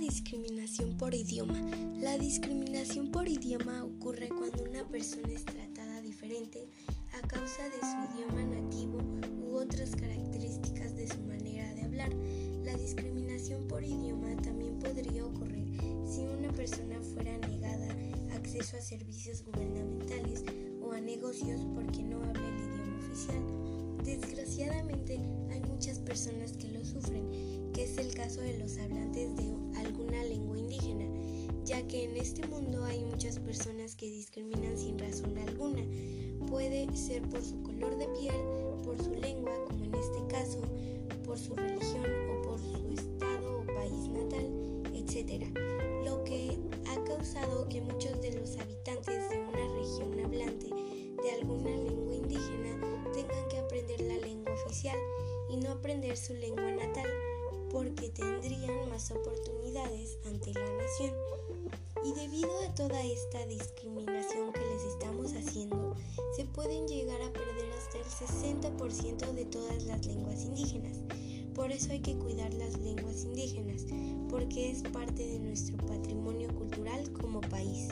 discriminación por idioma. La discriminación por idioma ocurre cuando una persona es tratada diferente a causa de su idioma nativo u otras características de su manera de hablar. La discriminación por idioma también podría ocurrir si una persona fuera negada acceso a servicios gubernamentales o a negocios porque no habla el idioma oficial. Desgraciadamente hay muchas personas que lo caso de los hablantes de alguna lengua indígena, ya que en este mundo hay muchas personas que discriminan sin razón alguna. Puede ser por su color de piel, por su lengua, como en este caso, por su religión o por su estado o país natal, etc. Lo que ha causado que muchos de los habitantes de una región hablante de alguna lengua indígena tengan que aprender la lengua oficial y no aprender su lengua natal porque tendrían más oportunidades ante la nación. Y debido a toda esta discriminación que les estamos haciendo, se pueden llegar a perder hasta el 60% de todas las lenguas indígenas. Por eso hay que cuidar las lenguas indígenas, porque es parte de nuestro patrimonio cultural como país.